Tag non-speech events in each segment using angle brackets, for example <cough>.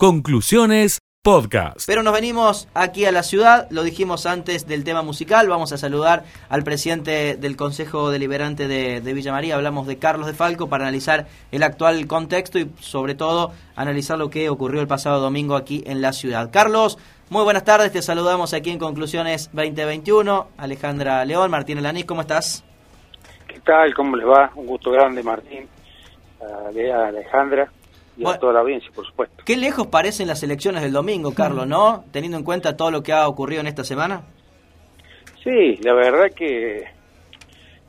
Conclusiones Podcast. Pero nos venimos aquí a la ciudad, lo dijimos antes del tema musical, vamos a saludar al presidente del Consejo Deliberante de, Villa María, hablamos de Carlos de Falco para analizar el actual contexto y sobre todo analizar lo que ocurrió el pasado domingo aquí en la ciudad. Carlos, muy buenas tardes, te saludamos aquí en Conclusiones 2021, Alejandra León, Martín Elanís, ¿cómo estás? ¿Qué tal? ¿Cómo les va? Un gusto grande, Martín, a Alejandra y a toda la audiencia, por supuesto. Qué lejos parecen las elecciones del domingo, Carlos, ¿no? <laughs> Teniendo en cuenta todo lo que ha ocurrido en esta semana. Sí, la verdad que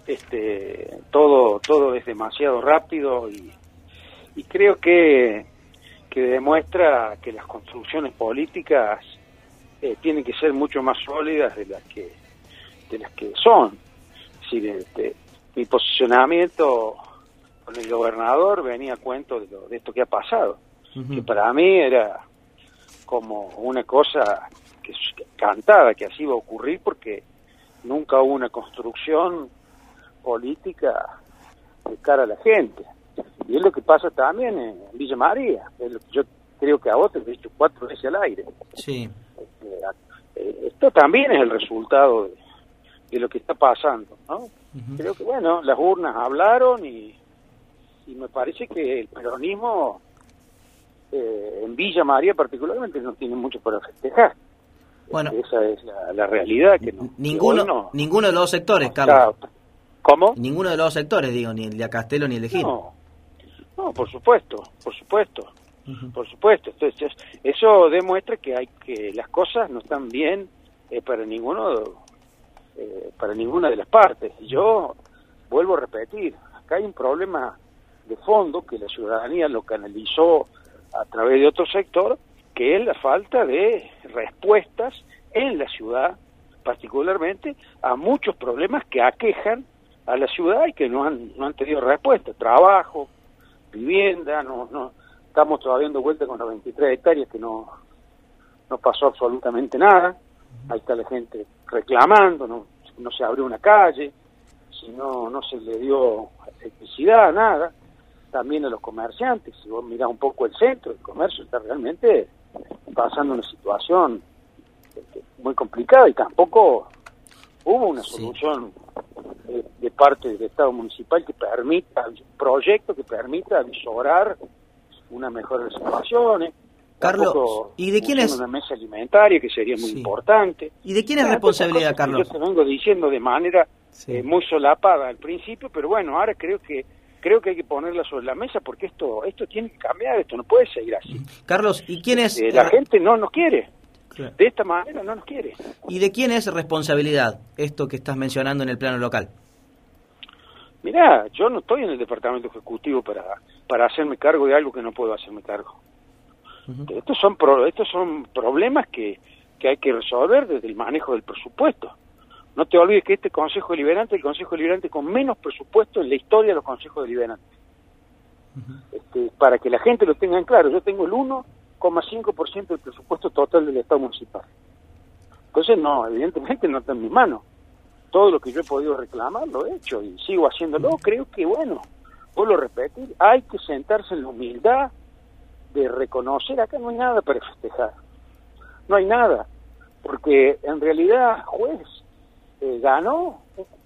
este todo todo es demasiado rápido y, creo que, que demuestra que las construcciones políticas eh, tienen que ser mucho más sólidas de las que de las que son. Es este, mi posicionamiento con el gobernador venía a cuento de, de esto que ha pasado, que para mí era como una cosa que cantada, que así iba a ocurrir porque nunca hubo una construcción política de cara a la gente. Y es lo que pasa también en Villa María, es lo que yo creo que a vos te he dicho cuatro veces al aire. Sí. Este, eh, esto también es el resultado de, lo que está pasando, ¿no? Creo que, bueno, las urnas hablaron y y me parece que el peronismo eh, en Villa María particularmente no tiene mucho para festejar. Bueno, esa es la, realidad que ninguno ninguno de los sectores, Carlos. ¿Cómo? Ninguno de los sectores, digo, ni el de Castelo ni el de Gil. No, no por supuesto, por supuesto. Por supuesto, entonces eso demuestra que hay que las cosas no están bien eh, para ninguno eh, para ninguna de las partes. Yo vuelvo a repetir, acá hay un problema de fondo que la ciudadanía lo canalizó a través de otro sector, que es la falta de respuestas en la ciudad, particularmente a muchos problemas que aquejan a la ciudad y que no han, no han tenido respuesta. Trabajo, vivienda, no, no estamos todavía dando vuelta con las 23 hectáreas que no, no pasó absolutamente nada. Ahí está la gente reclamando, no, no se abrió una calle, si no, no se le dio electricidad, nada también a los comerciantes. Si vos mirás un poco el centro, el comercio está realmente pasando una situación este, muy complicada y tampoco hubo una solución de, parte del Estado municipal que permita, un proyecto que permita visorar una mejor situación. Carlos, ¿y de quién es? Una mesa alimentaria que sería muy importante. ¿Y de quién es responsabilidad, Carlos? Yo te vengo diciendo de manera eh, muy solapada al principio, pero bueno, ahora creo que creo que hay que ponerla sobre la mesa porque esto esto tiene que cambiar, esto no puede seguir así. Carlos, ¿y quién es? Eh, la gente no nos quiere. De esta manera no nos quiere. ¿Y de quién es responsabilidad esto que estás mencionando en el plano local? Mirá, yo no estoy en el departamento ejecutivo para, para hacerme cargo de algo que no puedo hacerme cargo. Estos son estos son problemas que, que hay que resolver desde el manejo del presupuesto. No te olvides que este Consejo Deliberante es el Consejo Deliberante con menos presupuesto en la historia de los Consejos Deliberantes. este, para que la gente lo tenga en claro, yo tengo el 1,5% del presupuesto total del Estado municipal. Entonces, no, evidentemente no está en mis manos. Todo lo que yo he podido reclamar lo he hecho y sigo haciéndolo. Creo que, bueno, vuelvo a repetir, hay que sentarse en la humildad de reconocer, acá no hay nada para festejar. No hay nada. Porque en realidad, juez, eh, ganó,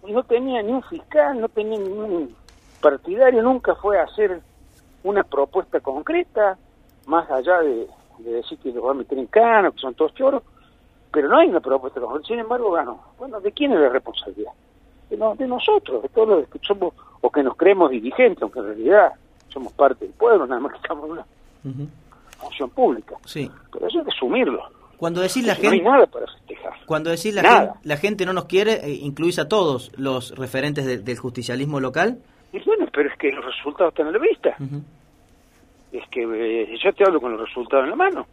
no tenía ni un fiscal, no tenía ningún partidario, nunca fue a hacer una propuesta concreta, más allá de, decir que lo va a meter en cana, que son todos choros, pero no hay una propuesta concreta, sin embargo ganó. Bueno, ¿de quién es la responsabilidad? De, de nosotros, de todos los que somos, o que nos creemos dirigentes, aunque en realidad somos parte del pueblo, nada más que estamos en una función pública. Sí. Pero eso hay que asumirlo. Cuando decís la gente... No hay nada para festejar. Cuando decís la, gente, la gente no nos quiere, eh, incluís a todos los referentes del justicialismo local. Y bueno, pero es que los resultados están a la vista. Es que eh, yo te hablo con los resultados en la mano.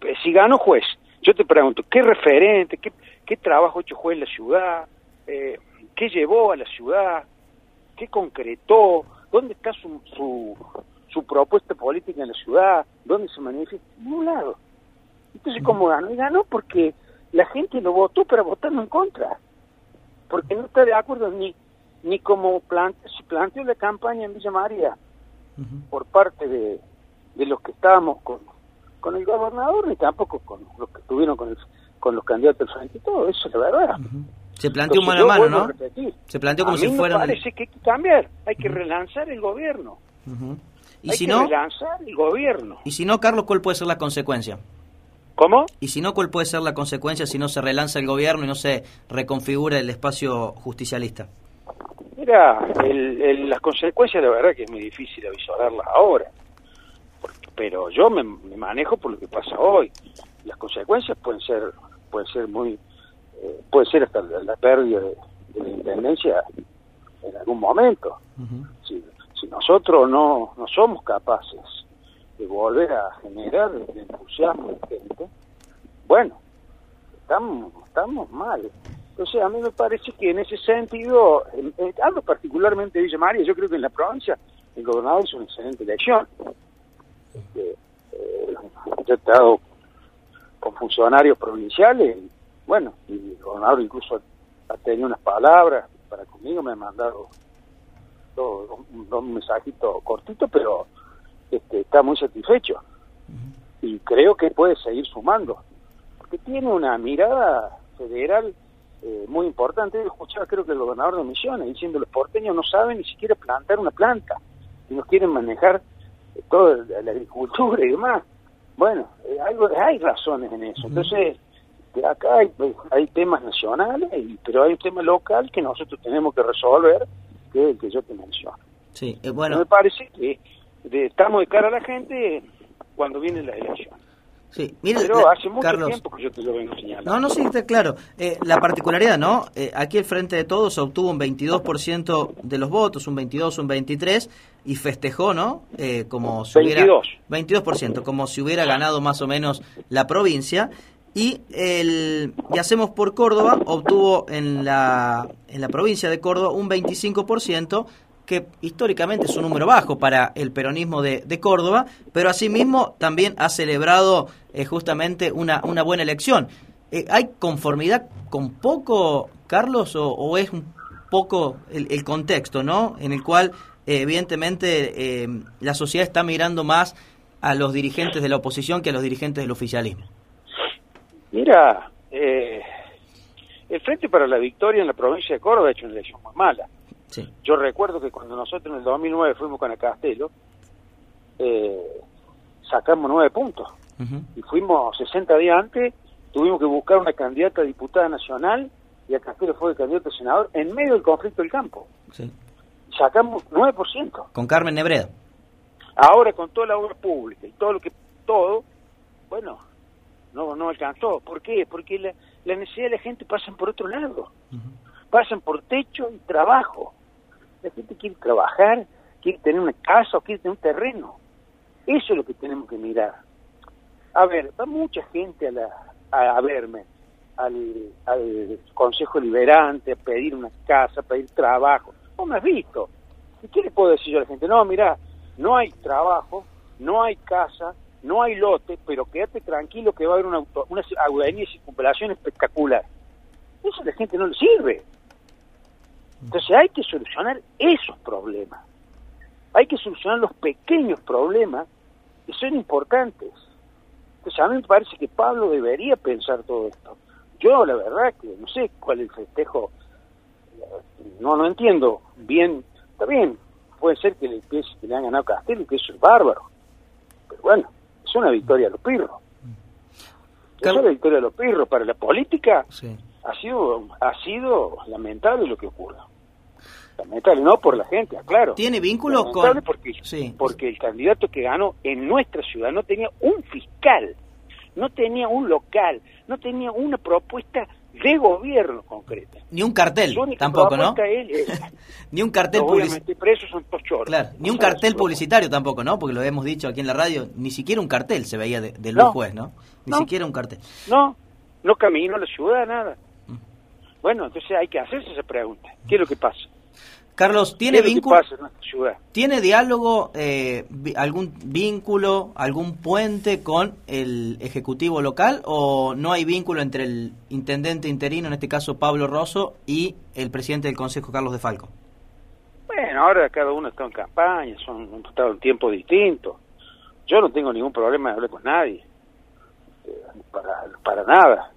Eh, si gano juez, yo te pregunto, ¿qué referente, qué, qué trabajo ha hecho juez en la ciudad? ¿Qué llevó a la ciudad? ¿Qué concretó? ¿Dónde está su, su, su propuesta política en la ciudad? ¿Dónde se manifiesta? En ningún lado. Entonces, ¿cómo ganó? Y ganó porque la gente lo votó, pero votando en contra. Porque no está de acuerdo ni ni como plante, se planteó la campaña en Villa María por parte de, de los que estábamos con, con el gobernador ni tampoco con los que estuvieron con, con los candidatos del frente y todo, eso es la verdad. Se planteó mano a mano, ¿no? Se planteó como a si mí fuera... Me parece que hay que cambiar, hay que relanzar el gobierno. ¿Y hay si que no? relanzar el gobierno. Y si no, Carlos, ¿cuál puede ser la consecuencia? ¿Cómo? Y si no, ¿cuál puede ser la consecuencia si no se relanza el gobierno y no se reconfigura el espacio justicialista? Mira, el, el, las consecuencias, la verdad que es muy difícil avisorarlas ahora. Porque, pero yo me, me, manejo por lo que pasa hoy. Las consecuencias pueden ser, pueden ser muy, eh, puede ser hasta la, la pérdida de, de, la intendencia en algún momento. Uh -huh. si, si nosotros no, no somos capaces de volver a generar el entusiasmo de gente, bueno, estamos, estamos mal. Entonces, a mí me parece que en ese sentido, en, en, hablo particularmente de Villa María, yo creo que en la provincia el gobernador hizo una excelente elección. Este, eh, he estado con funcionarios provinciales, bueno, y el gobernador incluso ha tenido unas palabras para conmigo, me ha mandado dos, dos mensajitos cortitos, pero este, está muy satisfecho. Y creo que puede seguir sumando, porque tiene una mirada federal eh, muy importante. Yo escuchaba, creo que el gobernador de Misiones, diciendo los porteños no saben ni siquiera plantar una planta, y no quieren manejar eh, toda la agricultura y demás. Bueno, eh, algo, hay razones en eso. Entonces, acá hay, hay temas nacionales, y, pero hay un tema local que nosotros tenemos que resolver, que es el que yo te menciono. Sí, bueno. Me parece que de, estamos de cara a la gente cuando viene la elección. Sí, mire, Pero la, hace mucho Carlos, tiempo que yo te lo vengo señalando. No, no, sí, está claro. Eh, la particularidad, ¿no? Eh, aquí el Frente de Todos obtuvo un 22% de los votos, un 22, un 23, y festejó, ¿no? Eh, como si 22. hubiera... 22%, como si hubiera ganado más o menos la provincia. Y el y hacemos por Córdoba obtuvo en la, en la provincia de Córdoba un 25%, que históricamente es un número bajo para el peronismo de, de Córdoba, pero asimismo también ha celebrado eh, justamente una, una buena elección. Eh, ¿Hay conformidad con poco, Carlos, o, es un poco el, el, contexto, ¿no? En el cual, eh, evidentemente, la sociedad está mirando más a los dirigentes de la oposición que a los dirigentes del oficialismo. Mira, el Frente para la Victoria en la provincia de Córdoba ha hecho una elección muy mala. Sí. Yo recuerdo que cuando nosotros en el 2009 fuimos con el Castelo, eh, sacamos nueve puntos. Uh -huh. Y fuimos 60 días antes, tuvimos que buscar una candidata a diputada nacional y a Castelo fue el candidato a senador en medio del conflicto del campo. Sí. Sacamos 9%. Con Carmen Nebreda. Ahora con toda la obra pública y todo lo que, todo, bueno, no no alcanzó. ¿Por qué? Porque la, la necesidad de la gente pasan por otro lado. Uh -huh. Pasan por techo y trabajo. La gente quiere trabajar, quiere tener una casa quiere tener un terreno. Eso es lo que tenemos que mirar. A ver, va mucha gente a, la, a, verme al, Consejo Liberante a pedir una casa, a pedir trabajo. ¿Vos me has visto? ¿Y qué le puedo decir yo a la gente? No, mira, no hay trabajo, no hay casa, no hay lote, pero quédate tranquilo que va a haber una, auto, una avenida de circunvalación espectacular. Eso a la gente no le sirve. Entonces hay que solucionar esos problemas. Hay que solucionar los pequeños problemas que son importantes. Entonces a mí me parece que Pablo debería pensar todo esto. Yo la verdad que no sé cuál es el festejo, no no entiendo bien, está bien, puede ser que le, que le han ganado y que eso es bárbaro, pero bueno, es una victoria a los pirros. Es una victoria a los pirros. Para la política sí. Ha sido ha sido lamentable lo que ocurre. Lamentable, no por la gente, claro. ¿Tiene vínculo con...? Porque, sí. porque el candidato que ganó en nuestra ciudad no tenía un fiscal, no tenía un local, no tenía una propuesta de gobierno concreta. Ni un cartel, tampoco, ¿no? Es, <laughs> ni un cartel publicitario. Claro, ni un cartel publicitario tampoco, ¿no? Porque lo hemos dicho aquí en la radio, ni siquiera un cartel se veía de, de Luis no, Juez, ¿no? Ni no. siquiera un cartel. No, no caminó la ciudad, nada. Bueno, entonces hay que hacerse esa pregunta. ¿Qué es lo que pasa? Carlos, ¿tiene vínculo? ¿Tiene diálogo, eh, algún vínculo, algún puente con el Ejecutivo local o no hay vínculo entre el intendente interino, en este caso Pablo Rosso, y el presidente del Consejo, Carlos de Falco? Bueno, ahora cada uno está en campaña, son estado en tiempos distintos. yo no tengo ningún problema de hablar con nadie, eh, para, para nada.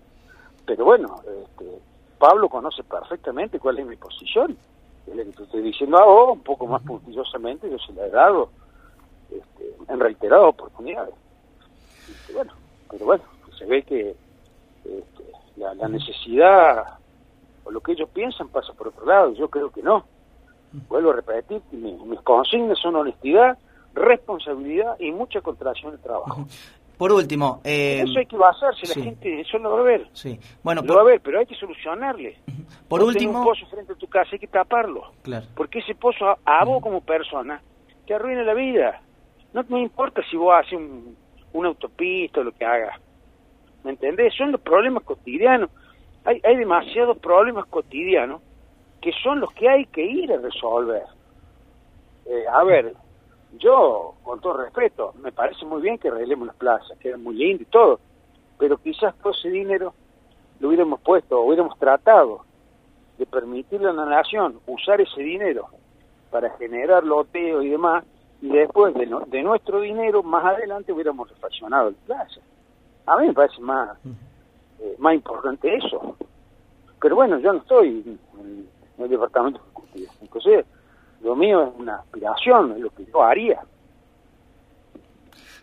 Pero bueno, este, Pablo conoce perfectamente cuál es mi posición. Es lo que te estoy diciendo ahora, un poco más puntillosamente, yo se le he dado este, en reiteradas oportunidades. bueno, pero bueno, se ve que este, la, necesidad o lo que ellos piensan pasa por otro lado, yo creo que no. Vuelvo a repetir, mis, mis consignas son honestidad, responsabilidad y mucha contracción de trabajo. Por último... Eh, eso hay que basar, si la gente eso lo va a ver. Sí. Bueno, lo va a ver, pero hay que solucionarle. Por último... un pozo frente a tu casa, hay que taparlo. Claro. Porque ese pozo a, vos como persona te arruina la vida. No me importa si vos haces un, una autopista o lo que hagas. ¿Me entendés? Son los problemas cotidianos. Hay, hay demasiados problemas cotidianos que son los que hay que ir a resolver. Eh, a ver, yo, con todo respeto, me parece muy bien que arreglemos las plazas, queda muy lindo y todo, pero quizás todo ese dinero lo hubiéramos puesto, o hubiéramos tratado de permitirle a la nación usar ese dinero para generar loteo y demás, y después de, nuestro dinero, más adelante hubiéramos refaccionado la plaza. A mí me parece más, eh, más importante eso. Pero bueno, yo no estoy en, el departamento ejecutivo. Entonces, lo mío es una aspiración, es lo que yo haría.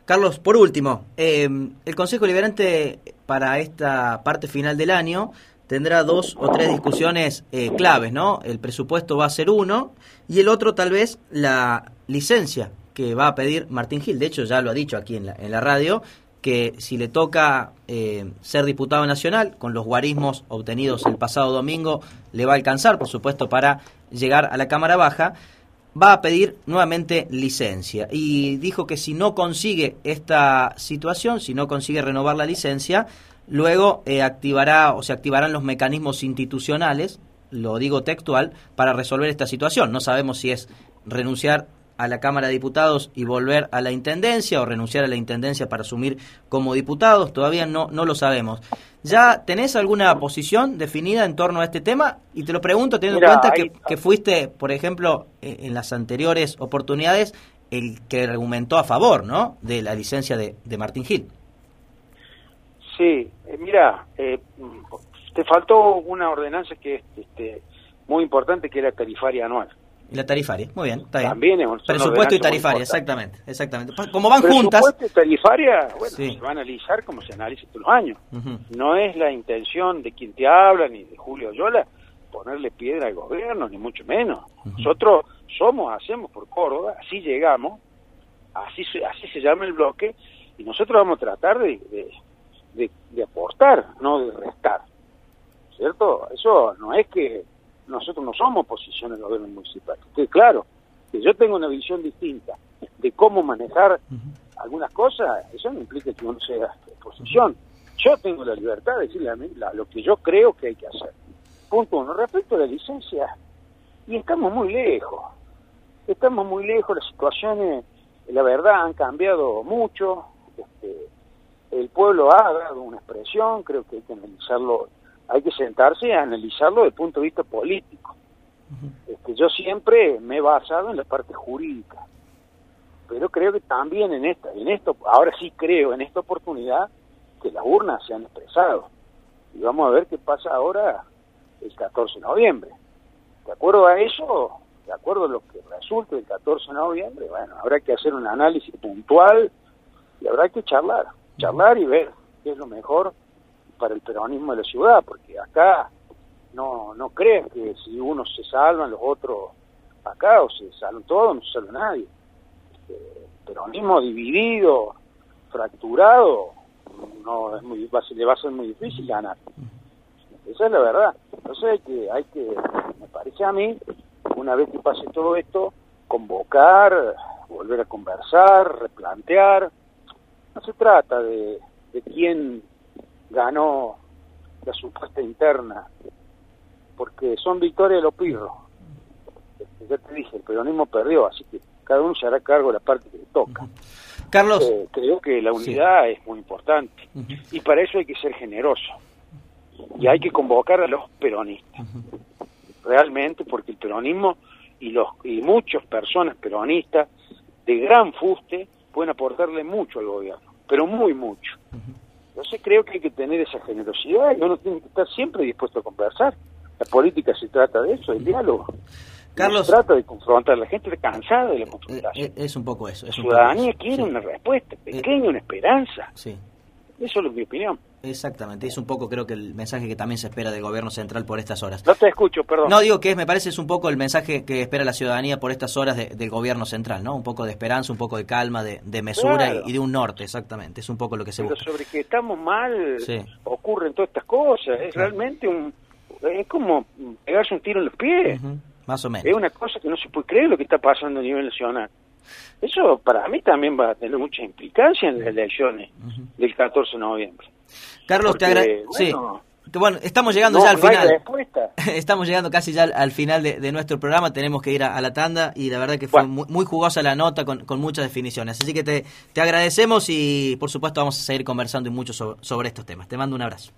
Carlos, por último, eh, el Consejo Liberante para esta parte final del año tendrá dos o tres discusiones eh, claves, ¿no? El presupuesto va a ser uno y el otro tal vez la licencia que va a pedir Martín Gil. De hecho, ya lo ha dicho aquí en la, en la radio, que si le toca eh, ser diputado nacional, con los guarismos obtenidos el pasado domingo, le va a alcanzar, por supuesto, para llegar a la Cámara Baja, va a pedir nuevamente licencia. Y dijo que si no consigue esta situación, si no consigue renovar la licencia, luego eh, activará o se activarán los mecanismos institucionales, lo digo textual, para resolver esta situación. No sabemos si es renunciar a la Cámara de Diputados y volver a la Intendencia o renunciar a la Intendencia para asumir como diputados, todavía no, no lo sabemos. ¿Ya tenés alguna posición definida en torno a este tema? Y te lo pregunto teniendo en cuenta que, que, fuiste, por ejemplo, eh, en las anteriores oportunidades, el que argumentó a favor ¿no? de la licencia de, de Martín Gil. Sí, eh, mira, eh, te faltó una ordenanza que es este, muy importante, que era tarifaria anual. Y la tarifaria, muy bien, está bien. También Presupuesto y tarifaria, exactamente, exactamente. Como van juntas... Presupuesto y tarifaria, bueno, se va a analizar como se analiza todos los años. No es la intención de quien te habla, ni de Julio Yola, ponerle piedra al gobierno, ni mucho menos. Nosotros somos, hacemos por Córdoba, así llegamos, así se, así se llama el bloque, y nosotros vamos a tratar de, de, de aportar, no de restar. ¿Cierto? Eso no es que nosotros no somos oposición al gobierno municipal. Que claro, que yo tengo una visión distinta de cómo manejar algunas cosas, eso no implica que uno sea oposición. Yo tengo la libertad de decirle a mí lo que yo creo que hay que hacer. Punto uno. Respecto a la licencia, y estamos muy lejos. Estamos muy lejos, las situaciones, la verdad, han cambiado mucho. Este, el pueblo ha dado una expresión, creo que hay que analizarlo hay que sentarse y analizarlo desde el punto de vista político. este, yo siempre me he basado en la parte jurídica, pero creo que también en esta, en esto, ahora sí creo en esta oportunidad que las urnas se han expresado. Y vamos a ver qué pasa ahora el 14 de noviembre. De acuerdo a eso, de acuerdo a lo que resulte el 14 de noviembre, bueno, habrá que hacer un análisis puntual y habrá que charlar, charlar y ver qué es lo mejor para el peronismo de la ciudad, porque acá no, no crees que si uno se salvan los otros acá o se salvan todos, no se salva nadie. Este, peronismo dividido, fracturado, no es muy le va a ser muy difícil ganar. Esa es la verdad. Entonces hay que, hay que, me parece a mí, una vez que pase todo esto, convocar, volver a conversar, replantear. No se trata de, de quién ganó la supuesta interna, porque son victorias de los pirros. Este, ya te dije, el peronismo perdió, así que cada uno se hará cargo de la parte que le toca. Carlos. Eh, creo que la unidad es muy importante y para eso hay que ser generoso y hay que convocar a los peronistas. Realmente, porque el peronismo y, los, y muchas personas peronistas de gran fuste pueden aportarle mucho al gobierno, pero muy mucho. Entonces creo que hay que tener esa generosidad y uno tiene que estar siempre dispuesto a conversar. La política se trata de eso, del diálogo. Carlos, se trata de confrontar. La gente está cansada de la confrontación. Eh, es un poco eso. la ciudadanía quiere una respuesta pequeña, una esperanza. Sí. Eso es mi opinión. Exactamente, es un poco creo que el mensaje que también se espera del gobierno central por estas horas. No te escucho, perdón. No, digo que es, me parece es un poco el mensaje que espera la ciudadanía por estas horas del gobierno central, ¿no? Un poco de esperanza, un poco de calma, de, mesura y, de un norte, exactamente. Es un poco lo que se Pero sobre que estamos mal, ocurren todas estas cosas. Es realmente un... Es como pegarse un tiro en los pies. Más o menos. Es una cosa que no se puede creer lo que está pasando a nivel nacional. Eso para mí también va a tener mucha implicancia en las elecciones del 14 de noviembre. Carlos, te agradezco. Bueno, estamos llegando ya al final. <laughs> estamos llegando casi ya al, final de, nuestro programa. Tenemos que ir a, la tanda y la verdad que fue muy, jugosa la nota con, muchas definiciones. Así que te, agradecemos y por supuesto vamos a seguir conversando y mucho sobre, estos temas. Te mando un abrazo.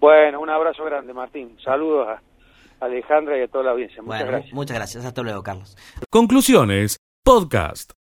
Bueno, un abrazo grande, Martín. Saludos a Alejandra y a toda la audiencia. Muchas gracias. Muchas gracias. Hasta luego, Carlos. Conclusiones, podcast.